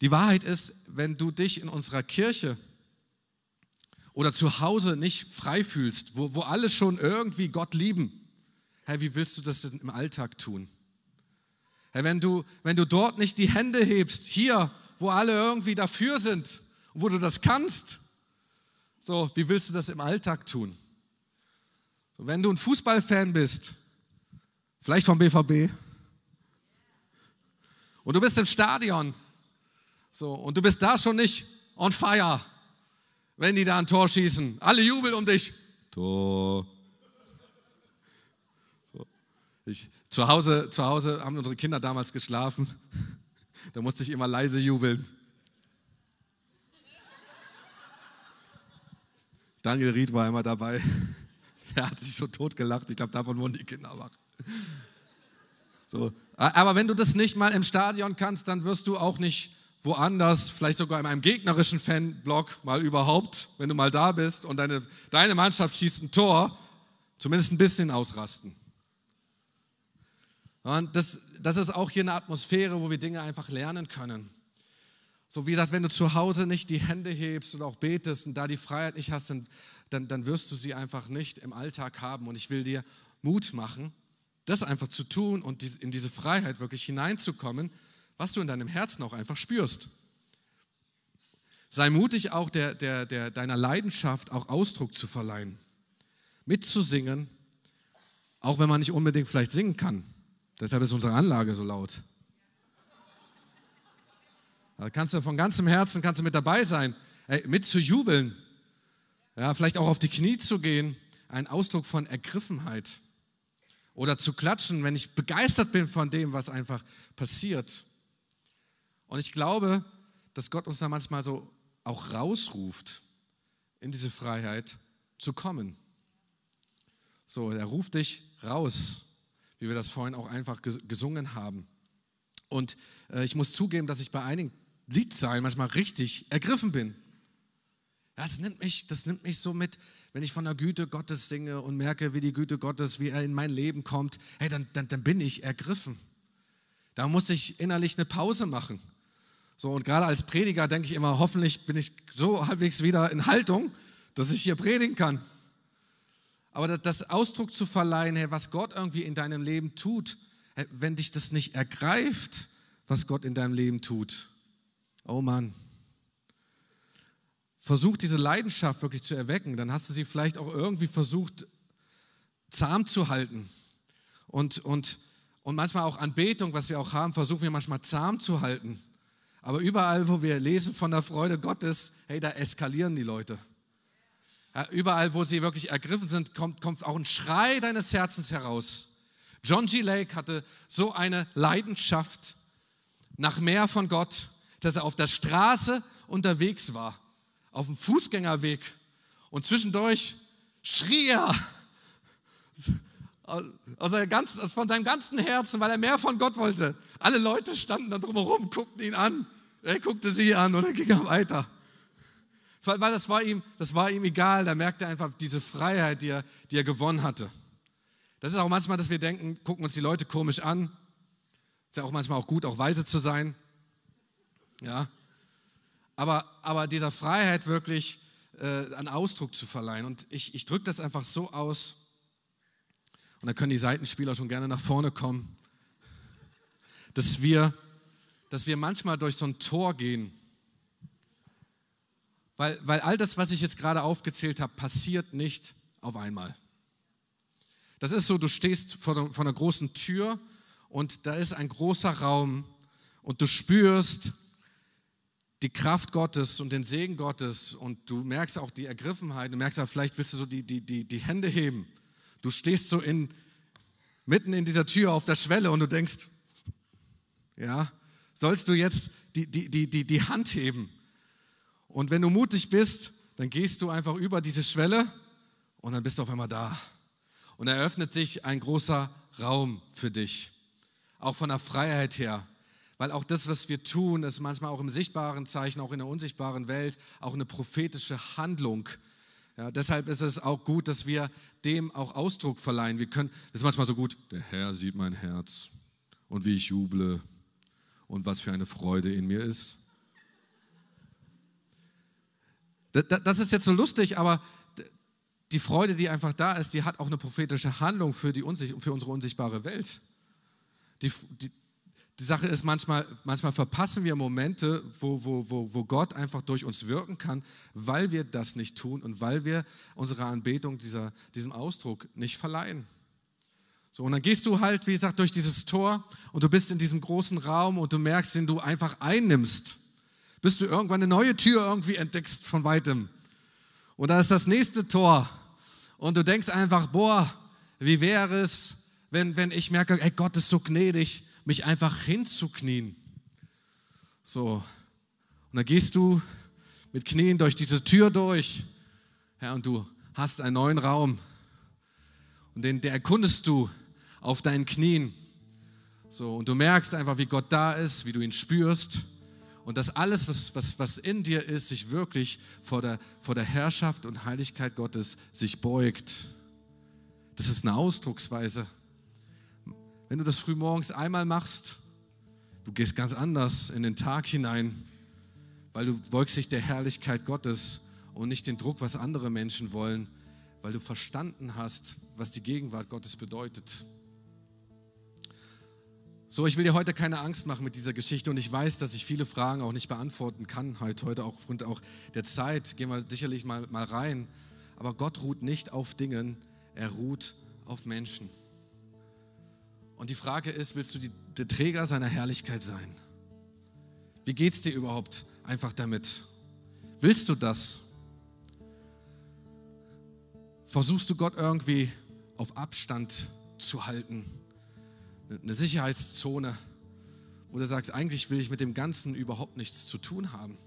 Die Wahrheit ist, wenn du dich in unserer Kirche oder zu Hause nicht frei fühlst, wo, wo alle schon irgendwie Gott lieben, hey, wie willst du das denn im Alltag tun? Hey, wenn, du, wenn du dort nicht die Hände hebst, hier, wo alle irgendwie dafür sind, wo du das kannst. So, wie willst du das im Alltag tun? So, wenn du ein Fußballfan bist, vielleicht vom BVB, und du bist im Stadion, so, und du bist da schon nicht on fire, wenn die da ein Tor schießen. Alle jubeln um dich. Tor. So. Ich, zu, Hause, zu Hause haben unsere Kinder damals geschlafen. Da musste ich immer leise jubeln. Daniel Ried war immer dabei. Er hat sich so tot gelacht. Ich glaube, davon wurden die Kinder wach. So. Aber wenn du das nicht mal im Stadion kannst, dann wirst du auch nicht woanders, vielleicht sogar in einem gegnerischen Fanblock mal überhaupt, wenn du mal da bist und deine, deine Mannschaft schießt ein Tor, zumindest ein bisschen ausrasten. Und das, das ist auch hier eine Atmosphäre, wo wir Dinge einfach lernen können. So wie gesagt, wenn du zu Hause nicht die Hände hebst und auch betest und da die Freiheit nicht hast, dann, dann, dann wirst du sie einfach nicht im Alltag haben. Und ich will dir Mut machen, das einfach zu tun und in diese Freiheit wirklich hineinzukommen, was du in deinem Herzen auch einfach spürst. Sei mutig auch der, der, der, deiner Leidenschaft auch Ausdruck zu verleihen, mitzusingen, auch wenn man nicht unbedingt vielleicht singen kann. Deshalb ist unsere Anlage so laut. Da kannst du von ganzem Herzen kannst du mit dabei sein, ey, mit zu jubeln. Ja, vielleicht auch auf die Knie zu gehen, ein Ausdruck von Ergriffenheit. Oder zu klatschen, wenn ich begeistert bin von dem, was einfach passiert. Und ich glaube, dass Gott uns da manchmal so auch rausruft, in diese Freiheit zu kommen. So, er ruft dich raus, wie wir das vorhin auch einfach gesungen haben. Und äh, ich muss zugeben, dass ich bei einigen Lied sein, manchmal richtig ergriffen bin. Das nimmt mich, das nimmt mich so mit, wenn ich von der Güte Gottes singe und merke, wie die Güte Gottes, wie er in mein Leben kommt, hey, dann, dann, dann bin ich ergriffen. Da muss ich innerlich eine Pause machen. So, und gerade als Prediger denke ich immer, hoffentlich bin ich so halbwegs wieder in Haltung, dass ich hier predigen kann. Aber das Ausdruck zu verleihen, hey, was Gott irgendwie in deinem Leben tut, hey, wenn dich das nicht ergreift, was Gott in deinem Leben tut, oh Mann. Versuch diese Leidenschaft wirklich zu erwecken, dann hast du sie vielleicht auch irgendwie versucht, zahm zu halten. Und, und, und manchmal auch Anbetung, was wir auch haben, versuchen wir manchmal zahm zu halten. Aber überall, wo wir lesen von der Freude Gottes, hey, da eskalieren die Leute. Ja, überall, wo sie wirklich ergriffen sind, kommt, kommt auch ein Schrei deines Herzens heraus. John G. Lake hatte so eine Leidenschaft nach mehr von Gott, dass er auf der Straße unterwegs war, auf dem Fußgängerweg und zwischendurch schrie er aus ganz, von seinem ganzen Herzen, weil er mehr von Gott wollte. Alle Leute standen da drumherum, guckten ihn an. Er guckte sie an und dann ging er weiter. Weil das war ihm, das war ihm egal. Da merkte er einfach diese Freiheit, die er, die er gewonnen hatte. Das ist auch manchmal, dass wir denken, gucken uns die Leute komisch an. Ist ja auch manchmal auch gut, auch weise zu sein. Ja. Aber, aber dieser Freiheit wirklich äh, einen Ausdruck zu verleihen. Und ich, ich drücke das einfach so aus. Und da können die Seitenspieler schon gerne nach vorne kommen. Dass wir dass wir manchmal durch so ein Tor gehen. Weil, weil all das, was ich jetzt gerade aufgezählt habe, passiert nicht auf einmal. Das ist so, du stehst vor, vor einer großen Tür und da ist ein großer Raum und du spürst die Kraft Gottes und den Segen Gottes und du merkst auch die Ergriffenheit, du merkst auch, vielleicht willst du so die, die, die, die Hände heben. Du stehst so in, mitten in dieser Tür auf der Schwelle und du denkst, ja, sollst du jetzt die, die, die, die, die Hand heben. Und wenn du mutig bist, dann gehst du einfach über diese Schwelle und dann bist du auf einmal da. Und eröffnet sich ein großer Raum für dich, auch von der Freiheit her. Weil auch das, was wir tun, ist manchmal auch im sichtbaren Zeichen, auch in der unsichtbaren Welt, auch eine prophetische Handlung. Ja, deshalb ist es auch gut, dass wir dem auch Ausdruck verleihen. Wir können, es ist manchmal so gut, der Herr sieht mein Herz und wie ich juble und was für eine Freude in mir ist. Das ist jetzt so lustig, aber die Freude, die einfach da ist, die hat auch eine prophetische Handlung für, die für unsere unsichtbare Welt. Die, die, die Sache ist, manchmal, manchmal verpassen wir Momente, wo, wo, wo, wo Gott einfach durch uns wirken kann, weil wir das nicht tun und weil wir unsere Anbetung dieser, diesem Ausdruck nicht verleihen. So, und dann gehst du halt, wie gesagt, durch dieses Tor und du bist in diesem großen Raum und du merkst, den du einfach einnimmst, bis du irgendwann eine neue Tür irgendwie entdeckst von weitem. Und da ist das nächste Tor und du denkst einfach, boah, wie wäre es, wenn, wenn ich merke, ey, Gott ist so gnädig, mich einfach hinzuknien. So, und dann gehst du mit Knien durch diese Tür durch, ja, und du hast einen neuen Raum. Und den, den erkundest du auf deinen Knien. So, und du merkst einfach, wie Gott da ist, wie du ihn spürst und dass alles, was, was, was in dir ist, sich wirklich vor der, vor der Herrschaft und Heiligkeit Gottes sich beugt. Das ist eine Ausdrucksweise. Wenn du das frühmorgens einmal machst, du gehst ganz anders in den Tag hinein, weil du beugst dich der Herrlichkeit Gottes und nicht den Druck, was andere Menschen wollen, weil du verstanden hast, was die Gegenwart Gottes bedeutet. So, ich will dir heute keine Angst machen mit dieser Geschichte und ich weiß, dass ich viele Fragen auch nicht beantworten kann heute, heute auch aufgrund auch der Zeit. Gehen wir sicherlich mal, mal rein. Aber Gott ruht nicht auf Dingen, er ruht auf Menschen. Und die Frage ist, willst du die, der Träger seiner Herrlichkeit sein? Wie geht es dir überhaupt einfach damit? Willst du das? Versuchst du Gott irgendwie auf Abstand zu halten? eine Sicherheitszone, wo du sagst, eigentlich will ich mit dem Ganzen überhaupt nichts zu tun haben.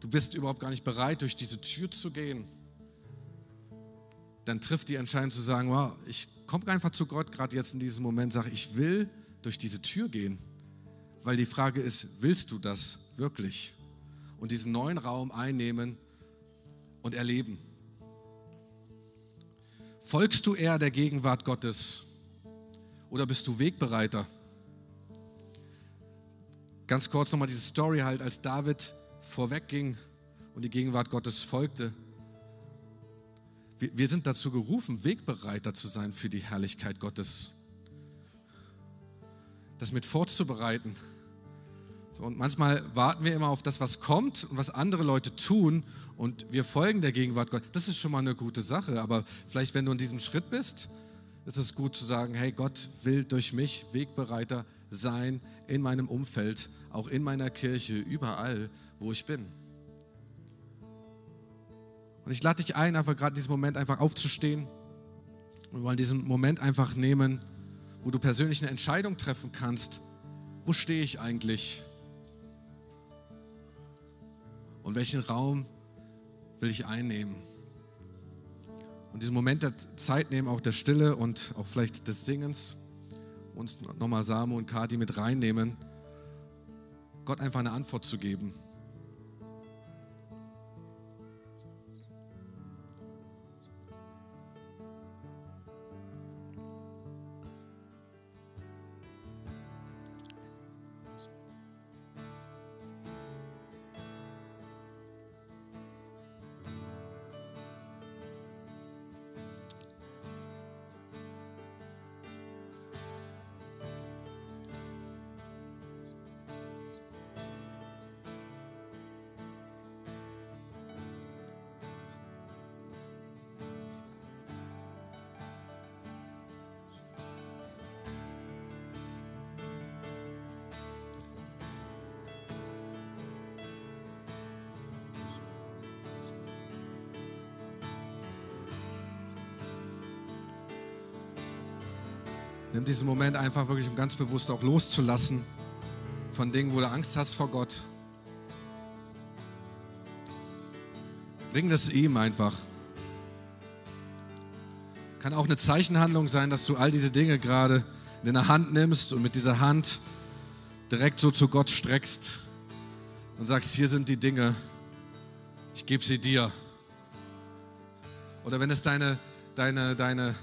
Du bist überhaupt gar nicht bereit, durch diese Tür zu gehen. Dann trifft die Entscheidung zu sagen, wow, ich komme einfach zu Gott gerade jetzt in diesem Moment, sage, ich will durch diese Tür gehen. Weil die Frage ist, willst du das wirklich? Und diesen neuen Raum einnehmen, und erleben? Folgst du eher der Gegenwart Gottes oder bist du Wegbereiter? Ganz kurz nochmal diese Story halt, als David vorwegging und die Gegenwart Gottes folgte. Wir, wir sind dazu gerufen, Wegbereiter zu sein für die Herrlichkeit Gottes. Das mit vorzubereiten. So, und manchmal warten wir immer auf das, was kommt und was andere Leute tun und wir folgen der Gegenwart Gottes. Das ist schon mal eine gute Sache, aber vielleicht, wenn du in diesem Schritt bist, ist es gut zu sagen, hey, Gott will durch mich Wegbereiter sein in meinem Umfeld, auch in meiner Kirche, überall, wo ich bin. Und ich lade dich ein, einfach gerade in diesem Moment einfach aufzustehen. Wir wollen diesen Moment einfach nehmen, wo du persönlich eine Entscheidung treffen kannst. Wo stehe ich eigentlich? Und welchen Raum will ich einnehmen? Und diesen Moment der Zeit nehmen, auch der Stille und auch vielleicht des Singens, uns nochmal Samu und Kati mit reinnehmen, Gott einfach eine Antwort zu geben. Nimm diesen Moment einfach wirklich, um ganz bewusst auch loszulassen von Dingen, wo du Angst hast vor Gott. Bring das ihm einfach. Kann auch eine Zeichenhandlung sein, dass du all diese Dinge gerade in der Hand nimmst und mit dieser Hand direkt so zu Gott streckst und sagst, hier sind die Dinge, ich gebe sie dir. Oder wenn es deine, deine, deine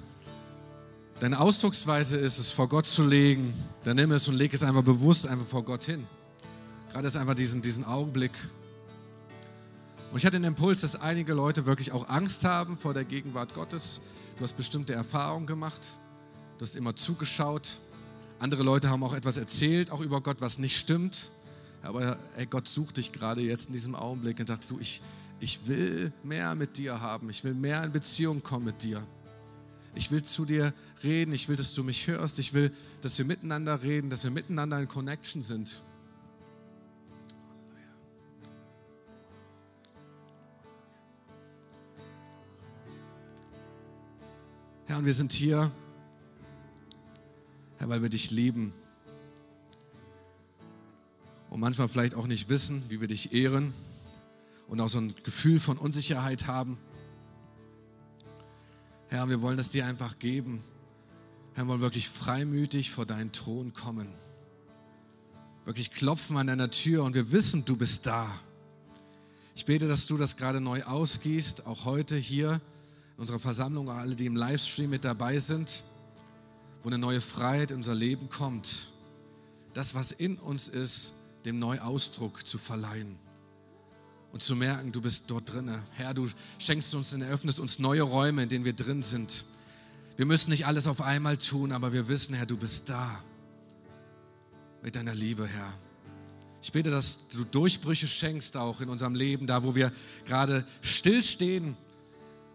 Deine Ausdrucksweise ist es, vor Gott zu legen. Dann nimm es und leg es einfach bewusst einfach vor Gott hin. Gerade ist einfach diesen, diesen Augenblick. Und ich hatte den Impuls, dass einige Leute wirklich auch Angst haben vor der Gegenwart Gottes. Du hast bestimmte Erfahrungen gemacht. Du hast immer zugeschaut. Andere Leute haben auch etwas erzählt, auch über Gott, was nicht stimmt. Aber ey, Gott sucht dich gerade jetzt in diesem Augenblick und sagt, du, ich, ich will mehr mit dir haben. Ich will mehr in Beziehung kommen mit dir. Ich will zu dir reden. Ich will, dass du mich hörst. Ich will, dass wir miteinander reden, dass wir miteinander in Connection sind. Herr, und wir sind hier, Herr, weil wir dich lieben. Und manchmal vielleicht auch nicht wissen, wie wir dich ehren und auch so ein Gefühl von Unsicherheit haben. Herr, wir wollen das dir einfach geben. Herr, wir wollen wirklich freimütig vor deinen Thron kommen. Wirklich klopfen an deiner Tür und wir wissen, du bist da. Ich bete, dass du das gerade neu ausgießt, auch heute hier in unserer Versammlung, alle, die im Livestream mit dabei sind, wo eine neue Freiheit in unser Leben kommt. Das, was in uns ist, dem Neuausdruck zu verleihen und zu merken, du bist dort drin. Herr, du schenkst uns und eröffnest uns neue Räume, in denen wir drin sind. Wir müssen nicht alles auf einmal tun, aber wir wissen, Herr, du bist da. Mit deiner Liebe, Herr. Ich bete, dass du Durchbrüche schenkst auch in unserem Leben, da wo wir gerade stillstehen,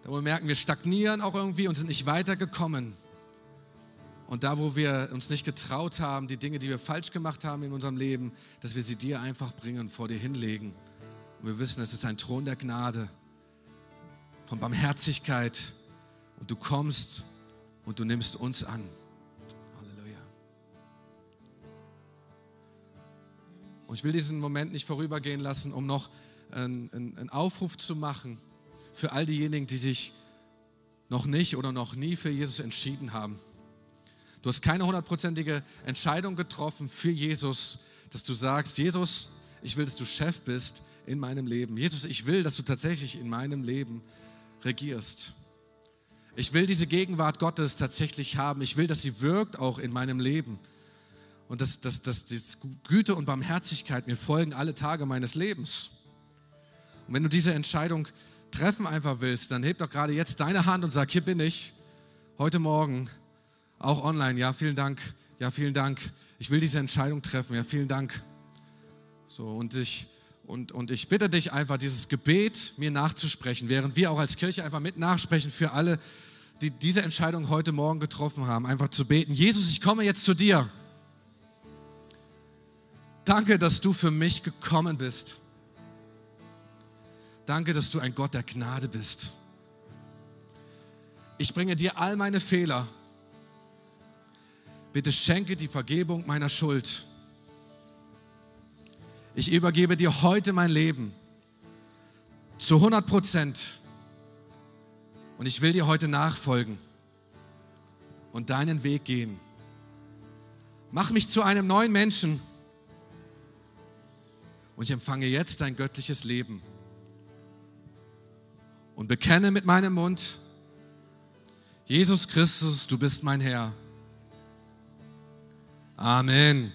da wo wir merken, wir stagnieren auch irgendwie und sind nicht weitergekommen. Und da, wo wir uns nicht getraut haben, die Dinge, die wir falsch gemacht haben in unserem Leben, dass wir sie dir einfach bringen, vor dir hinlegen und wir wissen, es ist ein Thron der Gnade, von Barmherzigkeit. Und du kommst und du nimmst uns an. Halleluja. Und ich will diesen Moment nicht vorübergehen lassen, um noch einen, einen Aufruf zu machen für all diejenigen, die sich noch nicht oder noch nie für Jesus entschieden haben. Du hast keine hundertprozentige Entscheidung getroffen für Jesus, dass du sagst, Jesus, ich will, dass du Chef bist in meinem Leben. Jesus, ich will, dass du tatsächlich in meinem Leben regierst. Ich will diese Gegenwart Gottes tatsächlich haben. Ich will, dass sie wirkt auch in meinem Leben. Und dass, dass, dass, dass Güte und Barmherzigkeit mir folgen alle Tage meines Lebens. Und wenn du diese Entscheidung treffen einfach willst, dann heb doch gerade jetzt deine Hand und sag, hier bin ich, heute Morgen, auch online. Ja, vielen Dank. Ja, vielen Dank. Ich will diese Entscheidung treffen. Ja, vielen Dank. So, und ich, und, und ich bitte dich einfach, dieses Gebet mir nachzusprechen, während wir auch als Kirche einfach mit nachsprechen für alle, die diese Entscheidung heute Morgen getroffen haben, einfach zu beten. Jesus, ich komme jetzt zu dir. Danke, dass du für mich gekommen bist. Danke, dass du ein Gott der Gnade bist. Ich bringe dir all meine Fehler. Bitte schenke die Vergebung meiner Schuld. Ich übergebe dir heute mein Leben zu 100 Prozent. Und ich will dir heute nachfolgen und deinen Weg gehen. Mach mich zu einem neuen Menschen und ich empfange jetzt dein göttliches Leben und bekenne mit meinem Mund, Jesus Christus, du bist mein Herr. Amen.